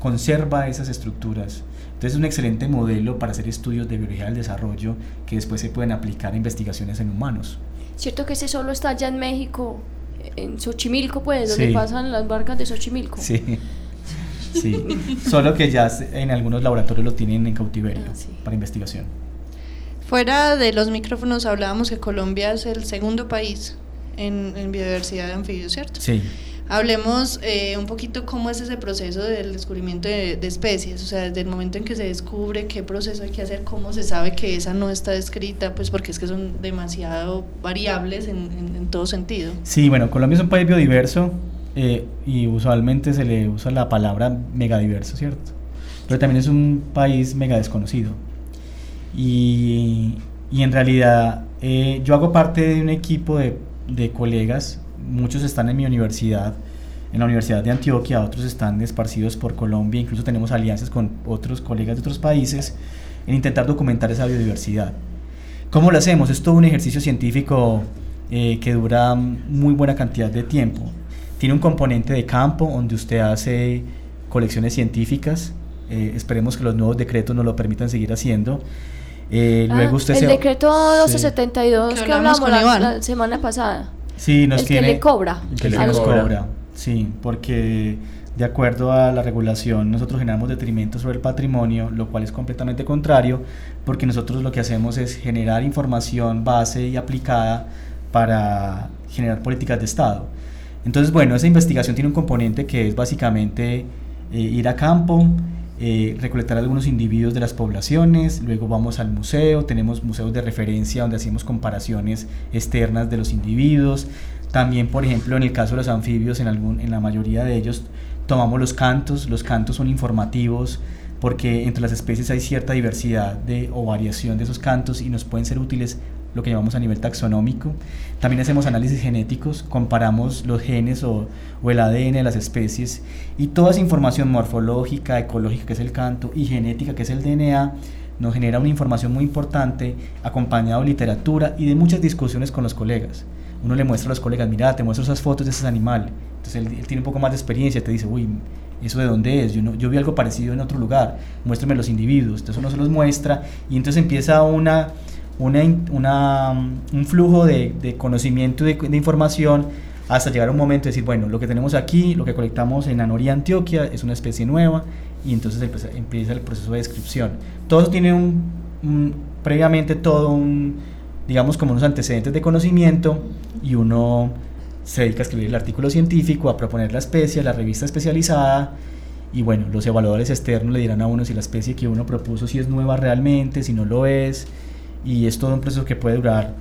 [SPEAKER 3] conserva esas estructuras. Entonces es un excelente modelo para hacer estudios de biología del desarrollo que después se pueden aplicar a investigaciones en humanos.
[SPEAKER 1] Cierto que ese solo está allá en México, en Xochimilco, pues, donde
[SPEAKER 3] Sí.
[SPEAKER 1] pasan las barcas de Xochimilco.
[SPEAKER 3] Sí. Sí, solo que ya en algunos laboratorios lo tienen en cautiverio
[SPEAKER 1] Ah, sí.
[SPEAKER 3] para investigación.
[SPEAKER 2] Fuera de los micrófonos hablábamos que Colombia es el segundo país en, en biodiversidad de anfibios, ¿cierto?
[SPEAKER 3] Sí.
[SPEAKER 2] Hablemos eh, un poquito cómo es ese proceso del descubrimiento de, de especies, o sea, desde el momento en que se descubre qué proceso hay que hacer, cómo se sabe que esa no está descrita, pues porque es que son demasiado variables en, en- en todo sentido.
[SPEAKER 3] Sí, bueno, Colombia es un país biodiverso eh, y usualmente se le usa la palabra megadiverso, ¿cierto? Pero también es un país mega desconocido. Y, y en realidad eh, yo hago parte de un equipo de, de colegas, muchos están en mi universidad, en la Universidad de Antioquia, otros están esparcidos por Colombia, incluso tenemos alianzas con otros colegas de otros países en intentar documentar esa biodiversidad. ¿Cómo lo hacemos? Es todo un ejercicio científico eh, que dura muy buena cantidad de tiempo. Tiene un componente de campo donde usted hace colecciones científicas. eh, esperemos que los nuevos decretos nos lo permitan seguir haciendo. Eh,
[SPEAKER 1] Ah,
[SPEAKER 3] luego usted
[SPEAKER 1] el
[SPEAKER 3] se-
[SPEAKER 1] decreto
[SPEAKER 3] Sí.
[SPEAKER 1] 1272
[SPEAKER 2] Que
[SPEAKER 1] que
[SPEAKER 2] hablamos con
[SPEAKER 1] la, la semana pasada.
[SPEAKER 3] Sí, nos
[SPEAKER 1] el que
[SPEAKER 3] tiene,
[SPEAKER 1] le cobra.
[SPEAKER 3] que
[SPEAKER 4] le
[SPEAKER 3] nos
[SPEAKER 4] cobra.
[SPEAKER 3] cobra. Sí, porque de acuerdo a la regulación nosotros generamos detrimento sobre el patrimonio, lo cual es completamente contrario, porque nosotros lo que hacemos es generar información base y aplicada para generar políticas de Estado. Entonces, bueno, esa investigación tiene un componente que es básicamente eh, ir a campo, eh, recolectar algunos individuos de las poblaciones, luego vamos al museo, tenemos museos de referencia donde hacemos comparaciones externas de los individuos. También, por ejemplo, en el caso de los anfibios, en, algún, en la mayoría de ellos tomamos los cantos, los cantos son informativos porque entre las especies hay cierta diversidad de, o variación de esos cantos y nos pueden ser útiles lo que llamamos a nivel taxonómico. También hacemos análisis genéticos, comparamos los genes o, el ADN de las especies y toda esa información morfológica, ecológica, que es el canto, y genética, que es el DNA, nos genera una información muy importante, acompañado de literatura y de muchas discusiones con los colegas. Uno le muestra a los colegas, mira, te muestro esas fotos de ese animal. Entonces él, él tiene un poco más de experiencia, te dice, uy, ¿eso de dónde es? Yo, no, yo vi algo parecido en otro lugar, muéstrame los individuos. Entonces uno se los muestra y entonces empieza una, mm, un flujo de, conocimiento de, de información hasta llegar a un momento de decir, bueno, lo que tenemos aquí, lo que colectamos en Anoria, Antioquia, es una especie nueva y entonces empieza, el proceso de descripción. Todo eso tiene un- previamente todo un, digamos, como unos antecedentes de conocimiento y uno se dedica a escribir el artículo científico, a proponer la especie, a la revista especializada y bueno, los evaluadores externos le dirán a uno si la especie que uno propuso si es nueva realmente, si no lo es y es todo un proceso que puede durar,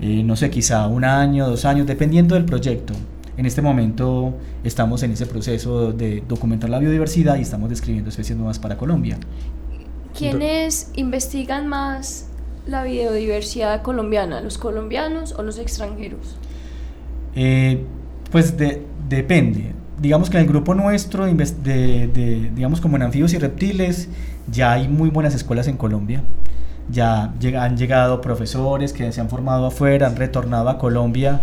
[SPEAKER 3] eh, no sé, quizá un año, dos años, dependiendo del proyecto. En este momento estamos en ese proceso de documentar la biodiversidad y estamos describiendo especies nuevas para Colombia.
[SPEAKER 1] ¿Quiénes investigan más la biodiversidad colombiana? ¿Los colombianos o los extranjeros?
[SPEAKER 3] Eh, pues de- depende. Digamos que en el grupo nuestro, de- digamos como en anfibios y reptiles, ya hay muy buenas escuelas en Colombia. Ya han llegado profesores que se han formado afuera, han retornado a Colombia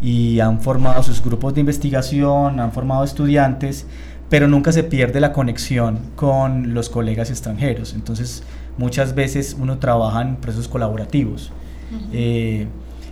[SPEAKER 3] y han formado sus grupos de investigación, han formado estudiantes, pero nunca se pierde la conexión con los colegas extranjeros. Entonces, muchas veces uno trabaja en procesos colaborativos. Eh,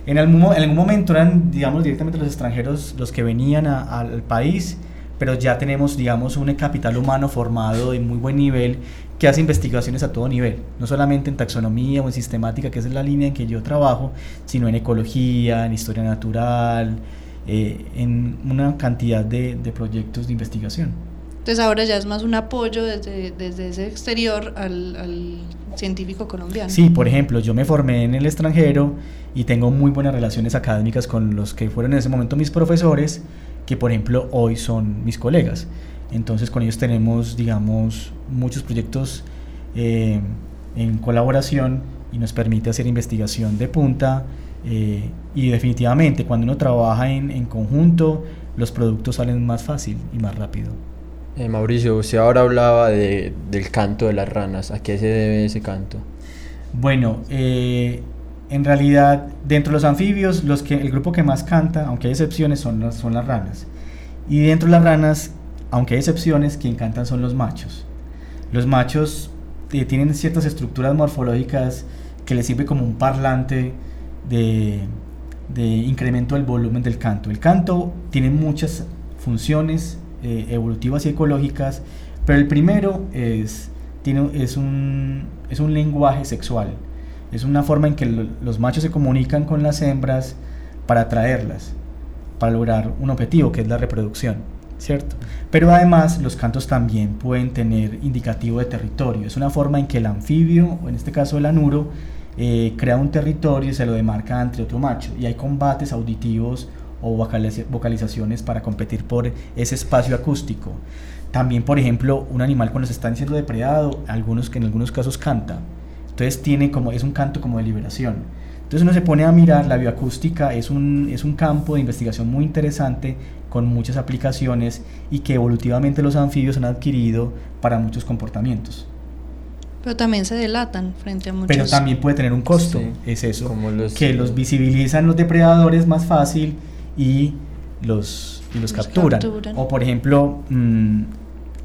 [SPEAKER 3] En algún, en algún momento eran, digamos, directamente los extranjeros los que venían a- al país, pero ya tenemos, digamos, un capital humano formado de muy buen nivel que hace investigaciones a todo nivel, no solamente en taxonomía o en sistemática, que es la línea en que yo trabajo, sino en ecología, en historia natural, eh, en una cantidad de, de proyectos de investigación.
[SPEAKER 2] Entonces ahora ya es más un apoyo desde, desde ese exterior al, al científico colombiano.
[SPEAKER 3] Sí, por ejemplo, yo me formé en el extranjero y tengo muy buenas relaciones académicas con los que fueron en ese momento mis profesores, que por ejemplo hoy son mis colegas. Entonces con ellos tenemos, digamos, muchos proyectos eh, en colaboración y nos permite hacer investigación de punta eh, y definitivamente cuando uno trabaja en, en conjunto los productos salen más fácil y más rápido.
[SPEAKER 4] Eh, Mauricio, usted ahora hablaba de, del canto de las ranas. ¿A qué se debe ese canto?
[SPEAKER 3] Bueno, eh, en realidad, dentro de los anfibios, los que, el grupo que más canta, aunque hay excepciones, son las, son las ranas. Y dentro de las ranas, aunque hay excepciones, quien cantan son los machos. Los machos eh, tienen ciertas estructuras morfológicas que les sirve como un parlante de, incremento del volumen del canto. El canto tiene muchas funciones eh, evolutivas y ecológicas, pero el primero es, tiene, es, un, es un lenguaje sexual. Es una forma en que lo- los machos se comunican con las hembras para atraerlas, para lograr un objetivo que es la reproducción, ¿cierto? Pero además los cantos también pueden tener indicativo de territorio. Es una forma en que el anfibio, o en este caso el anuro, eh, crea un territorio y se lo demarca ante otro macho. Y hay combates auditivos o vocaliza- vocalizaciones para competir por ese espacio acústico. También, por ejemplo, un animal cuando se está siendo depredado, algunos que en algunos casos canta. Entonces tiene como es un canto como de liberación. Entonces uno se pone a mirar la bioacústica es un es un campo de investigación muy interesante con muchas aplicaciones y que evolutivamente los anfibios han adquirido para muchos comportamientos.
[SPEAKER 2] Pero también se delatan frente a muchos.
[SPEAKER 3] Pero también puede tener un costo,
[SPEAKER 4] Sí,
[SPEAKER 3] es eso,
[SPEAKER 4] como los-
[SPEAKER 3] que los visibilizan los depredadores más fácil y los, y los
[SPEAKER 2] Los
[SPEAKER 3] capturan.
[SPEAKER 2] capturan.
[SPEAKER 3] O por ejemplo, mm,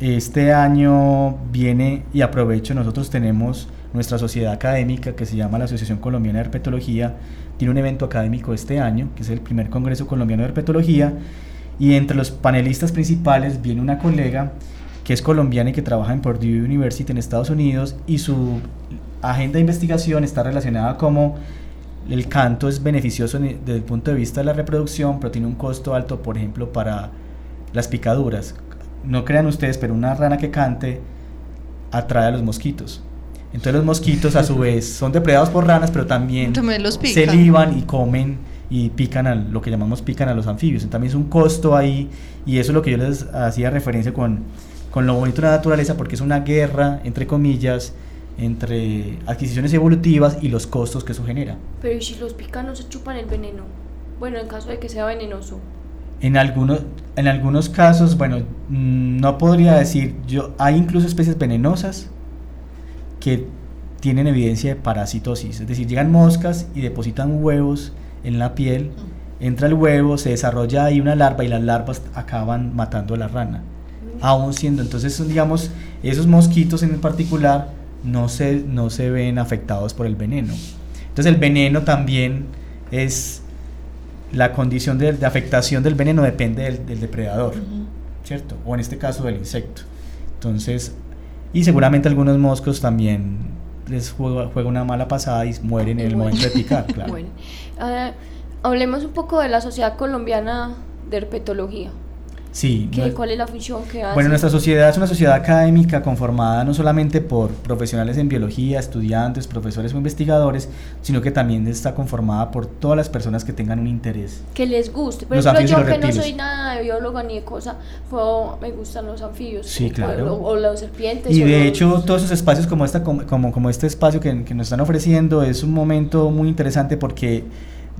[SPEAKER 3] este año viene y aprovecho, nosotros tenemos nuestra sociedad académica que se llama la Asociación Colombiana de Herpetología, tiene un evento académico este año, que es el primer Congreso Colombiano de Herpetología, y entre los panelistas principales viene una colega que es colombiana y que trabaja en Purdue University en Estados Unidos y su agenda de investigación está relacionada como el canto es beneficioso ni- desde el punto de vista de la reproducción, pero tiene un costo alto, por ejemplo, para las picaduras. No crean ustedes, pero una rana que cante atrae a los mosquitos. Entonces los mosquitos a su vez son depredados por ranas, pero también
[SPEAKER 2] También los
[SPEAKER 3] se liban y comen y pican a lo que llamamos pican a los anfibios. Entonces, también es un costo ahí y eso es lo que yo les hacía referencia con, con lo bonito de la naturaleza porque es una guerra, entre comillas, entre adquisiciones evolutivas y los costos que eso genera.
[SPEAKER 1] Pero ¿y si los pican no se chupan el veneno? Bueno, en caso de que sea venenoso.
[SPEAKER 3] En algunos, en algunos casos, bueno, mm, no podría decir, yo, hay incluso especies venenosas que tienen evidencia de parasitosis, es decir, llegan moscas y depositan huevos en la piel, entra el huevo, se desarrolla ahí una larva y las larvas acaban matando a la rana. Aún siendo, entonces, digamos, esos mosquitos en particular no se, no se ven afectados por el veneno. Entonces, el veneno también es la condición de, de afectación del veneno depende del, del depredador, ¿cierto? O en este caso del insecto. Entonces, y seguramente algunos moscos también les juega, juega una mala pasada y mueren en el
[SPEAKER 1] Bueno.
[SPEAKER 3] momento de picar, claro.
[SPEAKER 1] Bueno, ah, hablemos un poco de la Sociedad Colombiana de Herpetología.
[SPEAKER 3] Sí,
[SPEAKER 1] ¿Qué,
[SPEAKER 3] no-
[SPEAKER 1] ¿Cuál es la función que hace?
[SPEAKER 3] Bueno, nuestra sociedad es una sociedad académica conformada no solamente por profesionales en biología, estudiantes, profesores o investigadores, sino que también está conformada por todas las personas que tengan un interés.
[SPEAKER 1] que les guste. Por
[SPEAKER 3] Los
[SPEAKER 1] ejemplo, yo que no
[SPEAKER 3] reptiles.
[SPEAKER 1] soy nada de bióloga ni de cosa, pero me gustan los anfibios.
[SPEAKER 3] Sí, claro.
[SPEAKER 1] O, o las serpientes.
[SPEAKER 3] Y de
[SPEAKER 1] los-
[SPEAKER 3] hecho, todos esos espacios como, esta, como, como este espacio que, que nos están ofreciendo es un momento muy interesante porque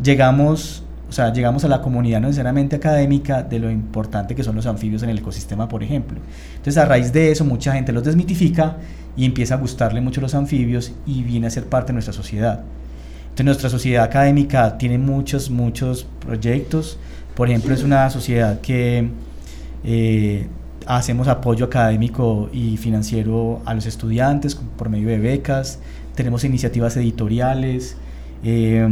[SPEAKER 3] llegamos, o sea, llegamos a la comunidad no necesariamente académica de lo importante que son los anfibios en el ecosistema, por ejemplo. Entonces, a raíz de eso, mucha gente los desmitifica y empieza a gustarle mucho los anfibios y viene a ser parte de nuestra sociedad. Entonces, nuestra sociedad académica tiene muchos, muchos proyectos. Por ejemplo, es una sociedad que eh, hacemos apoyo académico y financiero a los estudiantes por medio de becas, tenemos iniciativas editoriales, eh,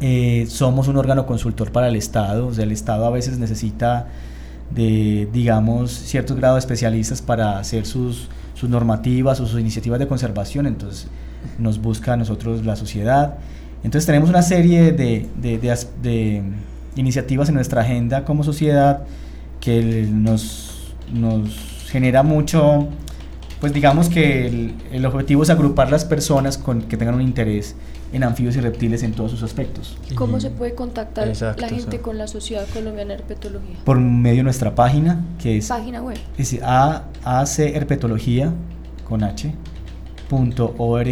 [SPEAKER 3] Eh, somos un órgano consultor para el Estado, o sea, el Estado a veces necesita de, digamos, ciertos grados de especialistas para hacer sus, sus normativas o sus iniciativas de conservación, entonces nos busca a nosotros la sociedad. Entonces tenemos una serie de, de, de, de iniciativas en nuestra agenda como sociedad que nos, nos genera mucho, pues digamos que el, el, objetivo es agrupar las personas con, que tengan un interés en anfibios y reptiles en todos sus aspectos.
[SPEAKER 1] ¿Cómo se puede contactar
[SPEAKER 4] Exacto,
[SPEAKER 1] la gente
[SPEAKER 4] sí.
[SPEAKER 1] con la Sociedad Colombiana de Herpetología?
[SPEAKER 3] Por medio de nuestra página, que es,
[SPEAKER 1] Página web.
[SPEAKER 3] es A- acherpetología con h punto org.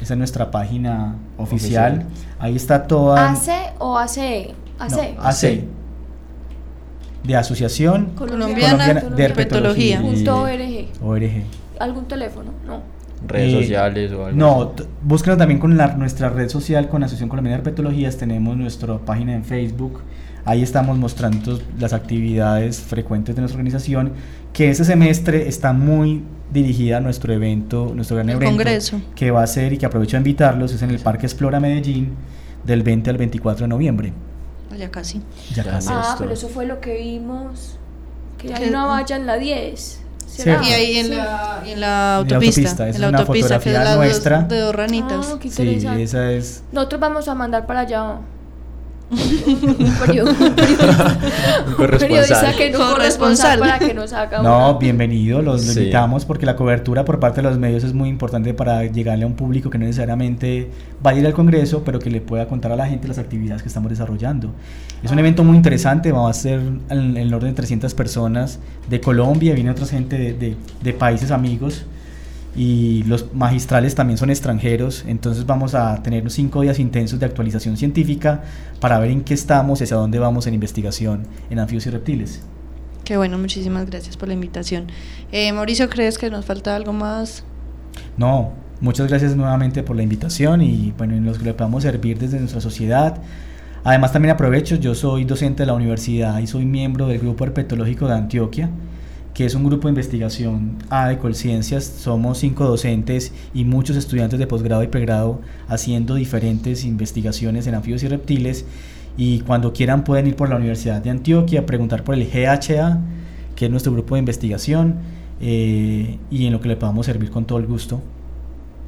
[SPEAKER 3] Esa es nuestra página oficial.
[SPEAKER 4] Oficial.
[SPEAKER 3] Ahí está toda...
[SPEAKER 1] ¿AC o ACE?
[SPEAKER 3] no,
[SPEAKER 1] AC.
[SPEAKER 3] AC. De Asociación
[SPEAKER 2] Colombiana
[SPEAKER 3] de Herpetología.
[SPEAKER 1] Punto org.
[SPEAKER 3] ORG.
[SPEAKER 1] ¿Algún teléfono? No.
[SPEAKER 4] Redes
[SPEAKER 3] Eh,
[SPEAKER 4] sociales o algo
[SPEAKER 3] No, búsquenos también con la- nuestra red social, con la Asociación Colombiana de Herpetologías. Tenemos nuestra página en Facebook. Ahí estamos mostrando las actividades frecuentes de nuestra organización, que este semestre está muy dirigida a nuestro evento, nuestro gran
[SPEAKER 2] El
[SPEAKER 3] evento,
[SPEAKER 2] congreso.
[SPEAKER 3] que va a ser y que aprovecho a invitarlos, es en el Parque Explora Medellín, del 20 al 24 de noviembre.
[SPEAKER 2] Ya casi.
[SPEAKER 3] Ya casi.
[SPEAKER 1] Ah, pero eso fue lo que vimos. Que hay una valla en la 10.
[SPEAKER 3] Cierto.
[SPEAKER 2] Y ahí en,
[SPEAKER 1] Sí.
[SPEAKER 2] la, en la
[SPEAKER 3] En la
[SPEAKER 2] autopista. en la
[SPEAKER 3] una
[SPEAKER 2] autopista, que es
[SPEAKER 3] fotografía
[SPEAKER 2] las dos- de dos ranitas.
[SPEAKER 1] Ah, qué
[SPEAKER 3] Sí, esa es...
[SPEAKER 1] Nosotros vamos a mandar para allá un
[SPEAKER 4] corresponsal.
[SPEAKER 1] que no Corresponsal. para que nos haga
[SPEAKER 3] No,
[SPEAKER 1] una-
[SPEAKER 3] bienvenido, los lo
[SPEAKER 4] Sí.
[SPEAKER 3] invitamos porque la cobertura por parte de los medios es muy importante para llegarle a un público que no necesariamente va a ir al Congreso, pero que le pueda contar a la gente las actividades que estamos desarrollando. Es un evento muy interesante, va a ser en en el orden de 300 personas de Colombia, viene otra gente de, de- de países amigos y los magistrales también son extranjeros, entonces vamos a tener cinco días intensos de actualización científica para ver en qué estamos y hacia dónde vamos en investigación en anfibios y reptiles.
[SPEAKER 2] Qué bueno, muchísimas gracias por la invitación. Eh, Mauricio, ¿crees que nos falta algo más?
[SPEAKER 3] No, muchas gracias nuevamente por la invitación y bueno, en los que le podamos servir desde nuestra sociedad. Además también aprovecho, yo soy docente de la universidad y soy miembro del Grupo Herpetológico de Antioquia, que es un grupo de investigación A de Colciencias. Somos cinco docentes y muchos estudiantes de posgrado y pregrado haciendo diferentes investigaciones en anfibios y reptiles. Y cuando quieran pueden ir por la Universidad de Antioquia, preguntar por el GHA, que es nuestro grupo de investigación, eh, y en lo que le podamos servir con todo el gusto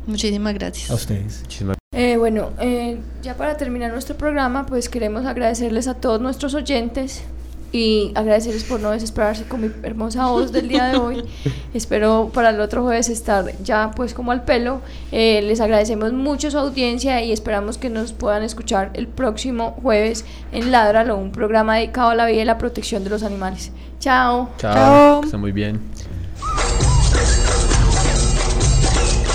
[SPEAKER 2] Muchísimas gracias.
[SPEAKER 3] a ustedes.
[SPEAKER 4] Muchísimas
[SPEAKER 1] Eh, bueno, eh, ya para terminar nuestro programa, pues queremos agradecerles a todos nuestros oyentes y agradecerles por no desesperarse con mi hermosa voz del día de hoy. Espero para el otro jueves estar ya pues como al pelo. Eh, les agradecemos mucho su audiencia y esperamos que nos puedan escuchar el próximo jueves en Ladralo, un programa dedicado a la vida y la protección de los animales. Chao.
[SPEAKER 4] Chao.
[SPEAKER 2] Chao.
[SPEAKER 4] Que esté muy bien.